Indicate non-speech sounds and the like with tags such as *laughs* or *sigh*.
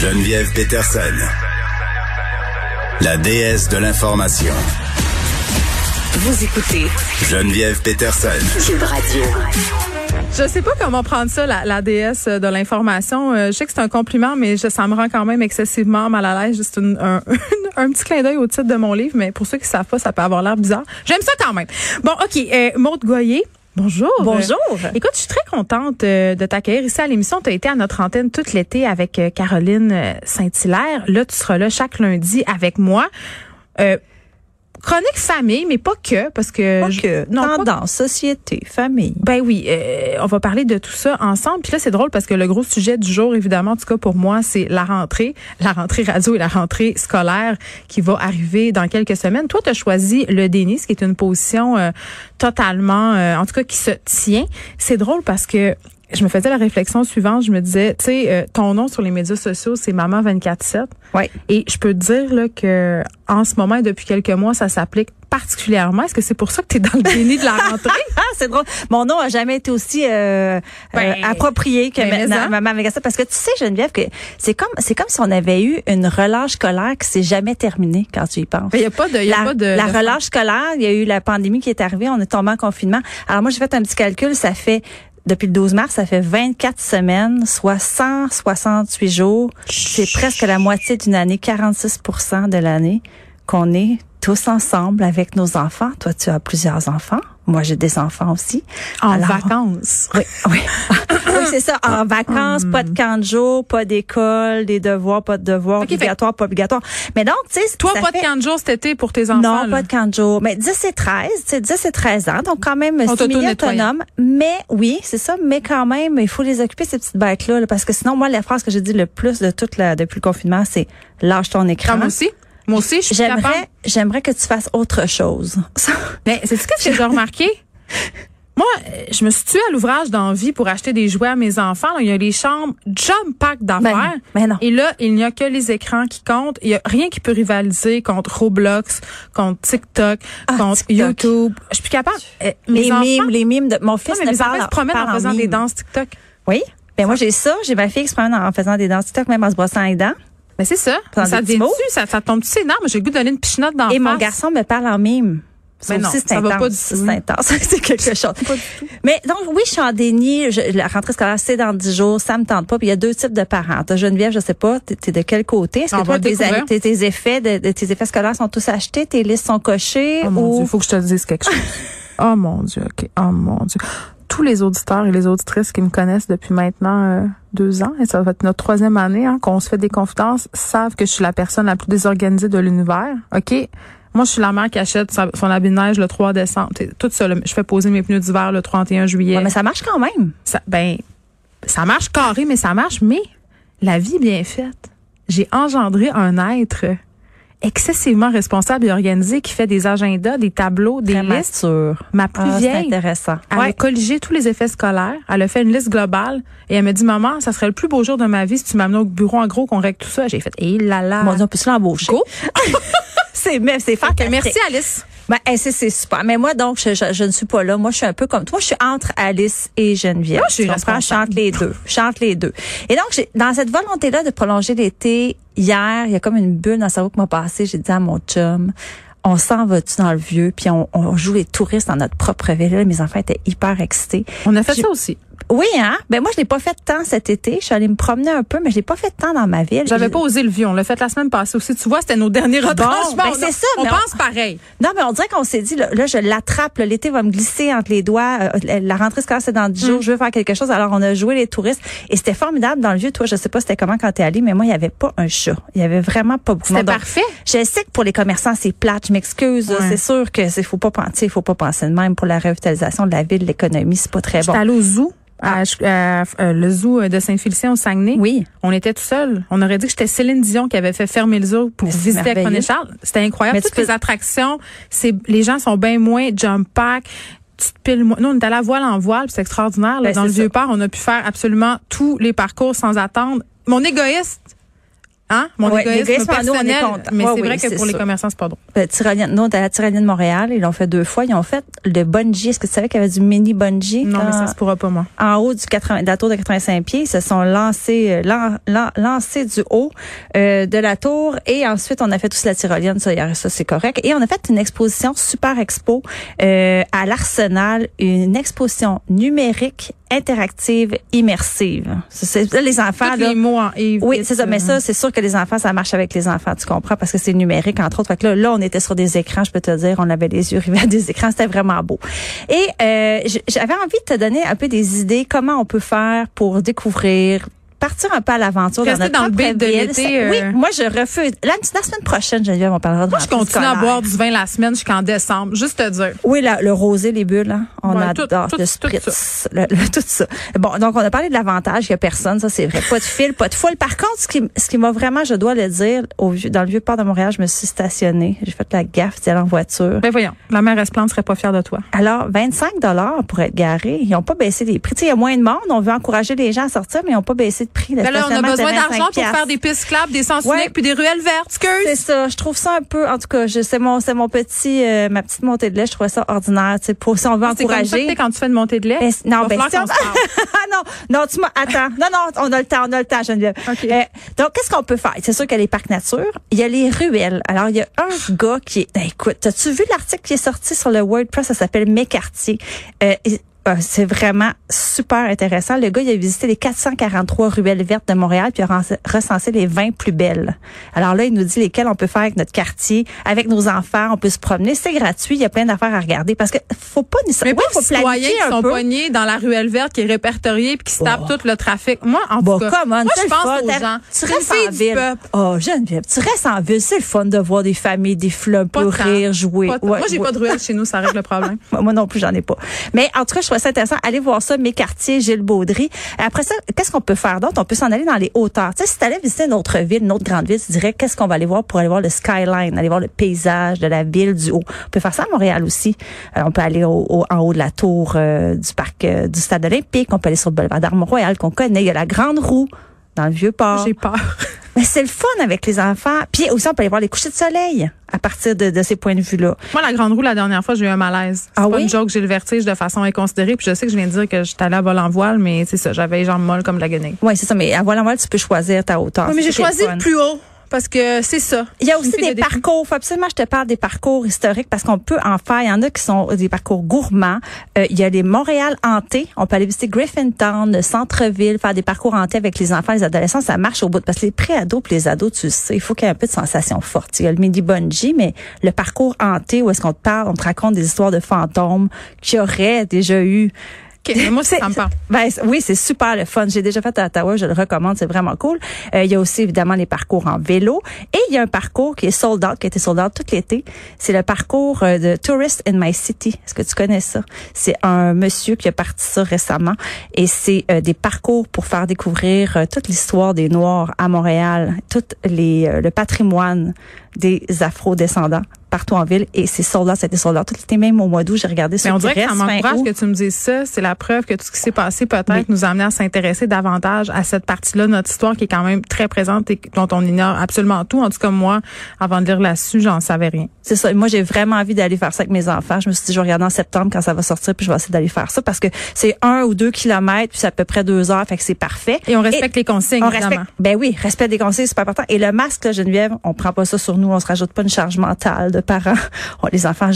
Geneviève Peterson, la déesse de l'information. Vous écoutez Geneviève Peterson. Cube Radio. Je sais pas comment prendre ça, la, la déesse de l'information. Euh, je sais que c'est un compliment, mais je, ça me rend quand même excessivement mal à l'aise. Juste une- un, *laughs* un petit clin d'œil au titre de mon livre, mais pour ceux qui savent pas, ça peut avoir l'air bizarre. J'aime ça quand même. Bon, OK. Euh, Maude Goyer. Bonjour. Bonjour. Euh, écoute, je suis très contente euh, de t'accueillir ici à l'émission. Tu as été à notre antenne toute l'été avec euh, Caroline Saint-Hilaire. Là, tu seras là chaque lundi avec moi. Euh, chronique famille, mais pas que, parce que... Pas que. non, pas Tendance, société, famille. ben oui, euh, on va parler de tout ça ensemble. Puis là, c'est drôle parce que le gros sujet du jour, évidemment, en tout cas pour moi, c'est la rentrée, la rentrée radio et la rentrée scolaire qui va arriver dans quelques semaines. Toi, tu as choisi le déni, ce qui est une position euh, totalement, euh, en tout cas, qui se tient. C'est drôle parce que je me faisais la réflexion suivante. Je me disais, tu sais, euh, ton nom sur les médias sociaux, c'est Maman 24/7. Oui. Et je peux te dire là, que en ce moment et depuis quelques mois, ça s'applique particulièrement. Est-ce que c'est pour ça que tu es dans le déni de la *laughs* rentrée? Ah, c'est drôle. Mon nom a jamais été aussi euh, Ben, euh, approprié que ben, maintenant, maman avec ça. Parce que tu sais, Geneviève, que c'est comme c'est comme si on avait eu une relâche scolaire qui s'est jamais terminée quand tu y penses. Il y a pas de, il y a la, pas de, la relâche scolaire, il y a eu la pandémie qui est arrivée, on est tombé en confinement. Alors moi, j'ai fait un petit calcul, ça fait depuis le 12 mars, ça fait 24 semaines, soit 168 jours. C'est presque la moitié d'une année, 46% de l'année qu'on est tous ensemble avec nos enfants. Toi, tu as plusieurs enfants. Moi, j'ai des enfants aussi. en Alors, vacances. Oui, oui. *laughs* oui, c'est ça. En vacances, pas de camp de jour, pas d'école, des devoirs, pas de devoirs, Ok, fait- obligatoires, pas obligatoires. Mais donc, tu sais, Toi, pas fait- de camp de jour cet été pour tes enfants. non, là? pas de camp de jour. Mais 10 et 13, tu sais, 10 et 13 ans, donc quand même Sont semi-autonomes. Mais oui, c'est ça, mais quand même, il faut les occuper, ces petites bêtes-là, là, parce que sinon, moi, la phrase que j'ai dit le plus de toute la, depuis le confinement, c'est lâche ton écran. Ah, moi aussi. Moi aussi, je suis capable. J'aimerais, j'aimerais que tu fasses autre chose. Mais *laughs* c'est ce que j'ai remarqué. Moi, je me suis tuée à l'ouvrage d'envie pour acheter des jouets à mes enfants. là. Il y a les chambres jump pack d'affaires. Ben, ben non. Et là, il n'y a que les écrans qui comptent. Il y a rien qui peut rivaliser contre Roblox, contre TikTok, Ah, contre TikTok. YouTube. Je suis plus capable. Euh, mes les enfants, mimes, les mimes de mon Non, fils mais ne mes enfants parle, se promènent en faisant des danses TikTok. Oui. Ben moi j'ai ça, j'ai ma fille qui se promène en faisant des danses TikTok même en se brossant les dents. Mais c'est ça. Ça des petits devient mots. ça, ça tombe dessus. Non, mais j'ai le goût de donner une pichinotte dans Et mon garçon me parle en mime. Ça Mais non, aussi, ça va pas du. C'est intense. *laughs* c'est quelque chose. Mais donc, oui, je suis en déni. Je- la rentrée scolaire, c'est dans 10 jours. Ça me tente pas. Puis il y a deux types de parents. T'as Geneviève, je sais pas, t'es de quel côté? Est-ce que toi, tes, tes, tes effets de, tes effets scolaires sont tous achetés? Tes listes sont cochées? Oh mon ou... Dieu, il faut que je te dise quelque chose. *laughs* oh mon Dieu, OK. Oh mon Dieu. Tous les auditeurs et les auditrices qui me connaissent depuis maintenant euh, deux ans, et ça va être notre troisième année hein, qu'on se fait des confidences, savent que je suis la personne la plus désorganisée de l'univers. OK? Moi, je suis la mère qui achète son habit de neige le 3 décembre. Tout ça, je fais poser mes pneus d'hiver le 31 juillet. Ouais, mais ça marche quand même. Ça, ben, ça marche carré, mais ça marche. Mais la vie est bien faite. J'ai engendré un être excessivement responsable et organisé qui fait des agendas, des tableaux, des Très listes. mature. Ma plus Ah, vieille, intéressant. elle a colligé tous les effets scolaires. Elle a fait une liste globale et elle m'a dit, maman, ça serait le plus beau jour de ma vie si tu m'amenais au bureau en gros qu'on règle tout ça. J'ai fait, hé là là. Mon Dieu, on peut se l'embaucher. *laughs* C'est, mais c'est Fait merci Alice. Ben, eh, c'est, c'est super. Mais moi, donc, je, je, je ne suis pas là. Moi, je suis un peu comme toi. Je suis entre Alice et Geneviève. Moi, je suis comprends? Je chante les deux. Je chante les deux. Et donc, j'ai, dans cette volonté-là de prolonger l'été, hier, il y a comme une bulle dans le cerveau qui m'a passé. J'ai dit à mon chum, on s'en va-tu dans le vieux, puis on, on joue les touristes dans notre propre ville. Mes enfants étaient hyper excités. On a fait ça aussi. Oui, hein? Ben, moi, je l'ai pas fait tant cet été. Je suis allée me promener un peu, mais je l'ai pas fait tant dans ma ville. J'avais pas osé le vieux. On l'a fait la semaine passée aussi. Tu vois, c'était nos derniers retranchements. ben, On- c'est ça, On mais on- pense pareil. Non, mais on dirait qu'on s'est dit, là, là, je l'attrape, l'été va me glisser entre les doigts, euh, la rentrée scolaire, c'est dans 10 Mm. jours, je veux faire quelque chose. Alors, on a joué les touristes et c'était formidable dans le vieux. Toi, je sais pas c'était comment quand t'es allé, mais moi, il y avait pas un chat. Il y avait vraiment pas beaucoup de C'était parfait. Je sais que pour les commerçants, c'est plate, je m'excuse. Ouais. C'est sûr que c'est, faut pas penser, faut pas penser de même pour la revitalisation de la ville, l'économie, c'est pas très bon. J'étais allée au zoo. À, à- euh, le zoo de Saint-Félicien au Saguenay. Oui. On était tout seul. On aurait dit que j'étais Céline Dion qui avait fait fermer le zoo pour visiter avec René. Charles. C'était incroyable. Mais Toutes les attractions, c'est les gens sont bien moins jump pack. Tu te piles moins. Nous, on est allé à voile en voile, c'est extraordinaire. là. Ben, Dans le vieux port, on a pu faire absolument tous les parcours sans attendre. Mon égoïste Hein? Mon Ouais, égoïsme nous, on est. Mais Ouais, c'est oui, vrai que pour les commerçants, c'est pas drôle. Euh, tyrolienne, nous, on à la tyrolienne de Montréal, ils l'ont fait deux fois. Ils ont fait le bungee. Est-ce que tu savais qu'il y avait du mini bungee? Non, mais ça se pourra pas, moi. en haut du 80, de la tour de 85 pieds. Ils se sont lancés, euh, lan- lan- lancés du haut euh, de la tour et ensuite on a fait aussi la tyrolienne, ça, hier, ça c'est correct. Et on a fait une exposition super expo euh, à l'Arsenal, une exposition numérique interactive immersive. C'est- là, les enfants là, les mots en oui, c'est ça. Mais euh, ça, c'est sûr que les enfants, ça marche avec les enfants, tu comprends, parce que c'est numérique, entre autres. Fait que là, là, on était sur des écrans, je peux te dire, on avait les yeux rivés à des écrans, c'était vraiment beau. Et euh, j'avais envie de te donner un peu des idées, comment on peut faire pour découvrir partir un peu à l'aventure dans Rester notre dans le de l'été, C'est- euh, Oui, moi je refuse. La, la semaine prochaine, Geneviève, on parlera de Moi, je continue à boire du vin la semaine jusqu'en décembre. Juste te dire. Oui, la- le rosé, les bulles, hein. on Ouais, adore tout- le tout spritz, le- le- *laughs* tout ça. Bon, donc on a parlé de l'avantage, il y a personne, ça c'est vrai. Pas de fil, pas de foule. Par contre, ce qui, ce qui m'a vraiment, je dois le dire, au, vieux- dans le vieux port de Montréal, je me suis stationnée. J'ai fait la gaffe d'y aller en voiture. Ben voyons, la mère Esplante serait pas fière de toi. Alors, 25 dollars pour être garé. Ils n'ont pas baissé les prix. Tu sais, il y a moins de monde. On veut encourager les gens à sortir, mais ils n'ont pas baissé de prix. Le Ben là, on a besoin d'argent 25 pour faire des pistes clapes, des sens Ouais. uniques puis des ruelles vertes. C'est ça. Je trouve ça un peu, en tout cas, je, c'est mon, c'est mon petit, euh, ma petite montée de lait. Je trouvais ça ordinaire. Tu sais, pour si on veut C'est comme ça que encourager. t'es quand tu fais une montée de lait? Ben, non, ben, si on-. *laughs* Ah non, non, tu m'as, attends. Non, non, on a le temps, on a le temps, Geneviève. OK. Euh, donc, qu'est-ce qu'on peut faire? C'est sûr qu'il y a les parcs nature. Il y a les ruelles. Alors, il y a un gars qui est, ben, écoute, as-tu vu l'article qui est sorti sur le WordPress? Ça s'appelle. Euh, et- euh, c'est vraiment super intéressant. Le gars, il a visité les 443 ruelles vertes de Montréal puis il a recensé les 20 plus belles. Alors là, il nous dit lesquelles on peut faire avec notre quartier, avec nos enfants. On peut se promener. C'est gratuit. Il y a plein d'affaires à regarder parce que faut pas Mais nécessairement, pas oui, faut citoyens qui sont peu. pognés dans la ruelle verte qui est répertoriée puis qui se tapent tout le trafic. Moi, en Bon, tout cas, moi, je pense fun. aux gens. Tu restes en ville. peuple. Oh, Geneviève, tu restes en ville. C'est le fun de voir des familles, des fleurs, Pas rire, jouer. Pas. Ouais, Moi, j'ai ouais. pas de ruelle chez nous, ça règle le problème. *laughs* Moi moi non plus, j'en ai pas. Mais en tout cas, je trouvais ça intéressant. Allez voir ça, mes quartiers, Gilles Baudry. Après ça, qu'est-ce qu'on peut faire d'autre? On peut s'en aller dans les hauteurs. Tu sais, si tu allais visiter une autre ville, une autre grande ville, tu dirais qu'est-ce qu'on va aller voir pour aller voir le skyline, aller voir le paysage de la ville du haut? On peut faire ça à Montréal aussi. Euh, on peut aller au, au- en haut de la tour euh, du parc euh, du stade olympique. On peut aller sur le boulevard d'Armor-Royal qu'on connaît. Il y a la Grande Roue dans le vieux port. J'ai peur. Mais c'est le fun avec les enfants. Puis aussi, on peut aller voir les couchers de soleil à partir de, de ces points de vue-là. Moi, la grande roue, la dernière fois, j'ai eu un malaise. C'est Ah pas oui? une joke, j'ai le vertige de façon inconsidérée. Puis je sais que je viens de dire que j'étais allée à vol en voile, mais c'est ça, j'avais les jambes molles comme la guenille. Oui, c'est ça. Mais à voile en voile, tu peux choisir ta hauteur. Oui, mais j'ai choisi le plus haut parce que c'est ça. Il y a aussi des de parcours. Faut absolument je te parle des parcours historiques parce qu'on peut en faire. Il y en a qui sont des parcours gourmands. Euh, il y a les Montréal hantés. On peut aller visiter Griffintown, le centre-ville, faire des parcours hantés avec les enfants, les adolescents. Ça marche au bout. Parce que les pré-ados puis les ados, tu sais, il faut qu'il y ait un peu de sensation forte. Il y a le midi bungee, mais le parcours hanté où est-ce qu'on te parle, on te raconte des histoires de fantômes qui auraient déjà eu moi, C'est- ben, oui, c'est super le fun. J'ai déjà fait à Ottawa, je le recommande, c'est vraiment cool. Euh, il y a aussi évidemment les parcours en vélo et il y a un parcours qui est sold out, qui a été sold out tout l'été. C'est le parcours euh, de Tourist in My City. Est-ce que tu connais ça? C'est un monsieur qui a parti ça récemment et c'est euh, des parcours pour faire découvrir euh, toute l'histoire des Noirs à Montréal, tout les le patrimoine des Afro-descendants partout en ville et c'est sold out, c'était sold out tout l'été même au mois d'août, j'ai regardé Mais sur on dirait que ça m'encourage que tu me dises ça. C'est la preuve que tout ce qui s'est passé peut-être Oui. nous a amené à s'intéresser davantage à cette partie-là de notre histoire qui est quand même très présente et dont on ignore absolument tout. En tout cas, moi, avant de lire là-dessus, j'en savais rien. C'est ça. Moi, j'ai vraiment envie d'aller faire ça avec mes enfants. Je me suis dit, je vais regarder en septembre quand ça va sortir, puis je vais essayer d'aller faire ça parce que c'est un ou deux kilomètres, puis c'est à peu près deux heures, fait que c'est parfait. Et on respecte les consignes, on évidemment. respecte. Ben oui, respect des conseils, c'est super important. Et le masque, là, Geneviève, on prend pas ça sur nous, on se rajoute pas une charge mentale de parents. On, les enfants